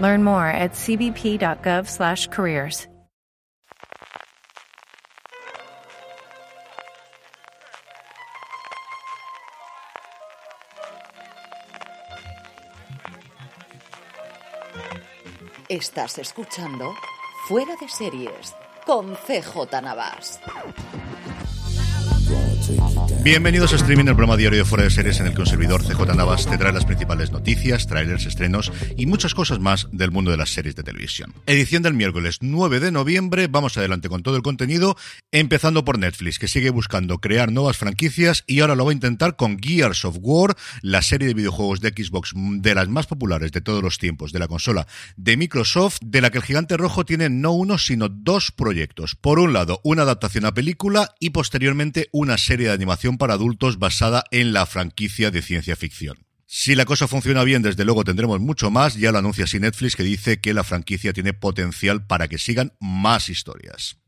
Learn more at cbp.gov/careers. Estás escuchando Fuera de Series con CJ Navas. Bienvenidos a Streaming, el programa diario de Fuera de Series en el que un servidor CJ Navas te trae las principales noticias, trailers, estrenos y muchas cosas más del mundo de las series de televisión. Edición del miércoles 9 de noviembre, vamos adelante con todo el contenido, empezando por Netflix, que sigue buscando crear nuevas franquicias y ahora lo va a intentar con Gears of War, la serie de videojuegos de Xbox de las más populares de todos los tiempos de la consola de Microsoft, de la que el gigante rojo tiene no uno, sino dos proyectos. Por un lado, una adaptación a película y posteriormente una serie de animación para adultos basada en la franquicia de ciencia ficción. Si la cosa funciona bien, desde luego tendremos mucho más. Ya lo anuncia así Netflix, que dice que la franquicia tiene potencial para que sigan más historias.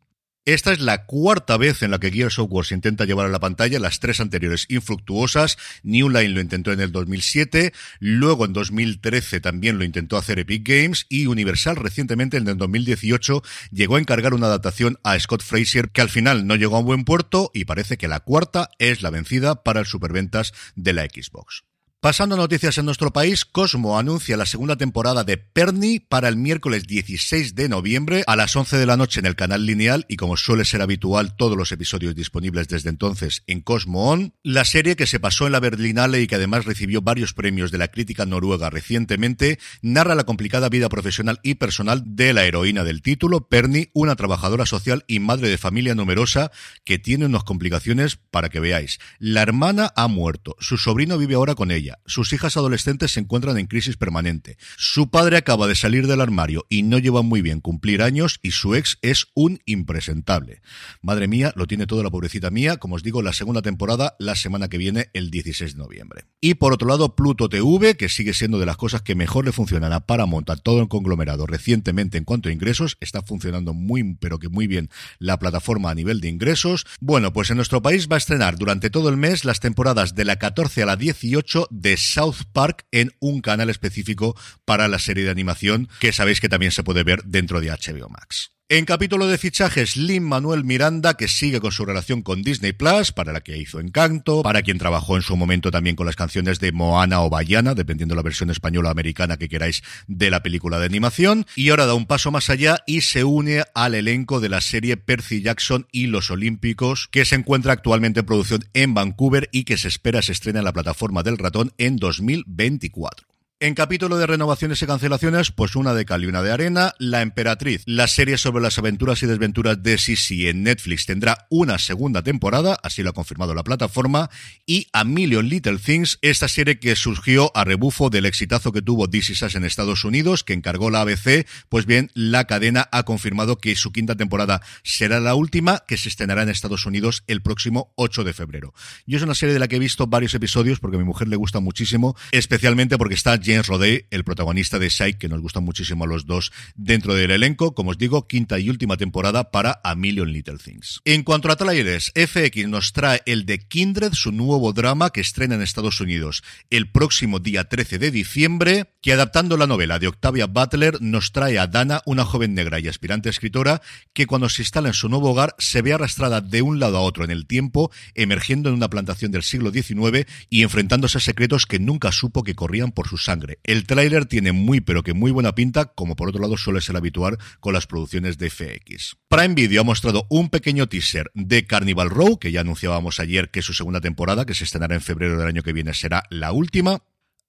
Esta es la cuarta vez en la que Gears of War intenta llevar a la pantalla, las tres anteriores infructuosas. New Line lo intentó en el 2007, luego en 2013 también lo intentó hacer Epic Games y Universal recientemente en el 2018 llegó a encargar una adaptación a Scott Fraser que al final no llegó a un buen puerto y parece que la cuarta es la vencida para el superventas de la Xbox. Pasando a noticias en nuestro país, Cosmo anuncia la segunda temporada de Perny para el miércoles 16 de noviembre a las 11 de la noche en el canal lineal y como suele ser habitual todos los episodios disponibles desde entonces en Cosmo On. La serie que se pasó en la Berlinale y que además recibió varios premios de la crítica noruega recientemente narra la complicada vida profesional y personal de la heroína del título, Perny, una trabajadora social y madre de familia numerosa que tiene unas complicaciones para que veáis. La hermana ha muerto, su sobrino vive ahora con ella sus hijas adolescentes se encuentran en crisis permanente. Su padre acaba de salir del armario y no lleva muy bien cumplir años y su ex es un impresentable. Madre mía, lo tiene toda la pobrecita mía, como os digo, la segunda temporada la semana que viene, el 16 de noviembre. Y por otro lado, Pluto TV, que sigue siendo de las cosas que mejor le funcionan a Paramount, a todo el conglomerado recientemente en cuanto a ingresos, está funcionando muy, pero que muy bien la plataforma a nivel de ingresos. Bueno, pues en nuestro país va a estrenar durante todo el mes las temporadas de la 14 a la 18 de South Park en un canal específico para la serie de animación que sabéis que también se puede ver dentro de HBO Max. En capítulo de fichajes, Lin Manuel Miranda, que sigue con su relación con Disney Plus, para la que hizo Encanto, para quien trabajó en su momento también con las canciones de Moana o Bayana, dependiendo la versión española o americana que queráis de la película de animación, y ahora da un paso más allá y se une al elenco de la serie Percy Jackson y los Olímpicos, que se encuentra actualmente en producción en Vancouver y que se espera se estrene en la plataforma del ratón en 2024. En capítulo de renovaciones y cancelaciones, pues una de cal y una de arena, La Emperatriz, la serie sobre las aventuras y desventuras de Sisi en Netflix tendrá una segunda temporada, así lo ha confirmado la plataforma, y A Million Little Things, esta serie que surgió a rebufo del exitazo que tuvo This Is en Estados Unidos, que encargó la ABC, pues bien, la cadena ha confirmado que su quinta temporada será la última, que se estrenará en Estados Unidos el próximo 8 de febrero. Yo es una serie de la que he visto varios episodios porque a mi mujer le gusta muchísimo, especialmente porque está James Rodé, el protagonista de Psych, que nos gustan muchísimo a los dos dentro del elenco. Como os digo, quinta y última temporada para A Million Little Things. En cuanto a trailers, FX nos trae el de Kindred, su nuevo drama que estrena en Estados Unidos el próximo día 13 de diciembre, que adaptando la novela de Octavia Butler nos trae a Dana, una joven negra y aspirante escritora, que cuando se instala en su nuevo hogar se ve arrastrada de un lado a otro en el tiempo, emergiendo en una plantación del siglo XIX y enfrentándose a secretos que nunca supo que corrían por su sangre El tráiler tiene muy pero que muy buena pinta, como por otro lado suele ser habitual con las producciones de FX. Prime Video ha mostrado un pequeño teaser de Carnival Row, que ya anunciábamos ayer que es su segunda temporada, que se estrenará en febrero del año que viene, será la última.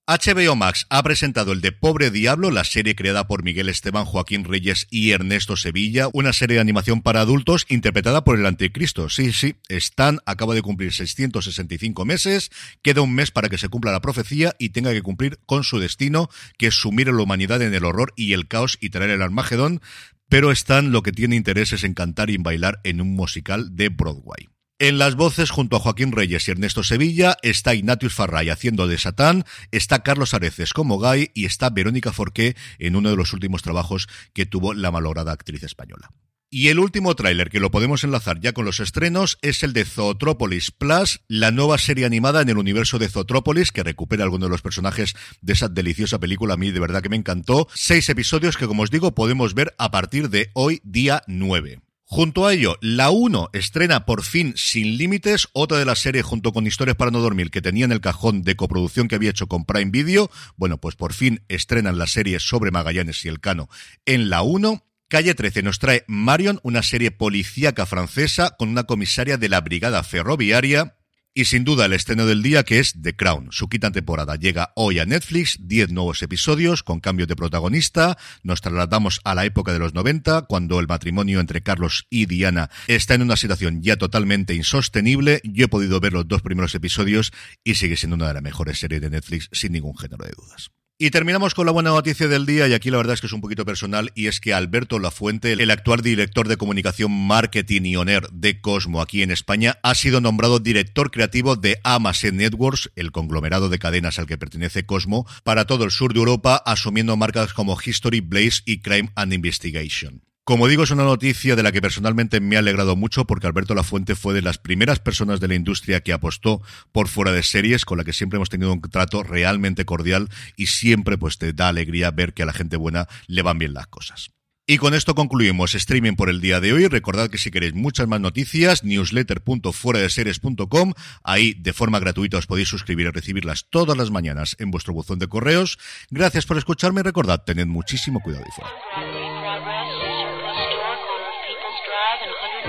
HBO Max ha presentado el de Pobre Diablo, la serie creada por Miguel Esteban, Joaquín Reyes y Ernesto Sevilla, una serie de animación para adultos interpretada por el Anticristo. Sí, sí, Stan acaba de cumplir 665 meses, queda un mes para que se cumpla la profecía y tenga que cumplir con su destino, que es sumir a la humanidad en el horror y el caos y traer el Armagedón, pero Stan lo que tiene interés es en cantar y en bailar en un musical de Broadway. En las voces, junto a Joaquín Reyes y Ernesto Sevilla, está Ignatius Farray haciendo de Satán, está Carlos Areces como Guy y está Verónica Forqué en uno de los últimos trabajos que tuvo la malograda actriz española. Y el último tráiler que lo podemos enlazar ya con los estrenos es el de Zootrópolis Plus, la nueva serie animada en el universo de Zootrópolis que recupera algunos de los personajes de esa deliciosa película. A mí de verdad que me encantó. Seis episodios que, como os digo, podemos ver a partir de hoy, día 9. Junto a ello, la 1 estrena por fin Sin Límites, otra de las series junto con Historias para no dormir que tenía en el cajón de coproducción que había hecho con Prime Video. Bueno, pues por fin estrenan la serie sobre Magallanes y el Cano en la 1. Calle 13 nos trae Marion, una serie policíaca francesa con una comisaria de la Brigada Ferroviaria. Y sin duda el estreno del día que es The Crown. Su quinta temporada llega hoy a Netflix, 10 nuevos episodios con cambios de protagonista. Nos trasladamos a la época de los 90, cuando el matrimonio entre Carlos y Diana está en una situación ya totalmente insostenible. Yo he podido ver los dos primeros episodios y sigue siendo una de las mejores series de Netflix sin ningún género de dudas. Y terminamos con la buena noticia del día, y aquí la verdad es que es un poquito personal, y es que Alberto Lafuente, el actual director de comunicación, marketing y owner de Cosmo aquí en España, ha sido nombrado director creativo de Amazon Networks, el conglomerado de cadenas al que pertenece Cosmo, para todo el sur de Europa, asumiendo marcas como History, Blaze y Crime and Investigation. Como digo, es una noticia de la que personalmente me ha alegrado mucho porque Alberto Lafuente fue de las primeras personas de la industria que apostó por fuera de series, con la que siempre hemos tenido un trato realmente cordial y siempre pues te da alegría ver que a la gente buena le van bien las cosas. Y con esto concluimos streaming por el día de hoy. Recordad que si queréis muchas más noticias, newsletter.fueradeseries.com. Ahí de forma gratuita os podéis suscribir y recibirlas todas las mañanas en vuestro buzón de correos. Gracias por escucharme y recordad, tened muchísimo cuidado y fuera.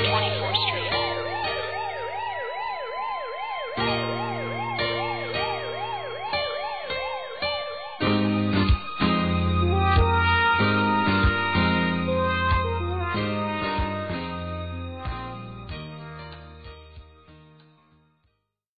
20.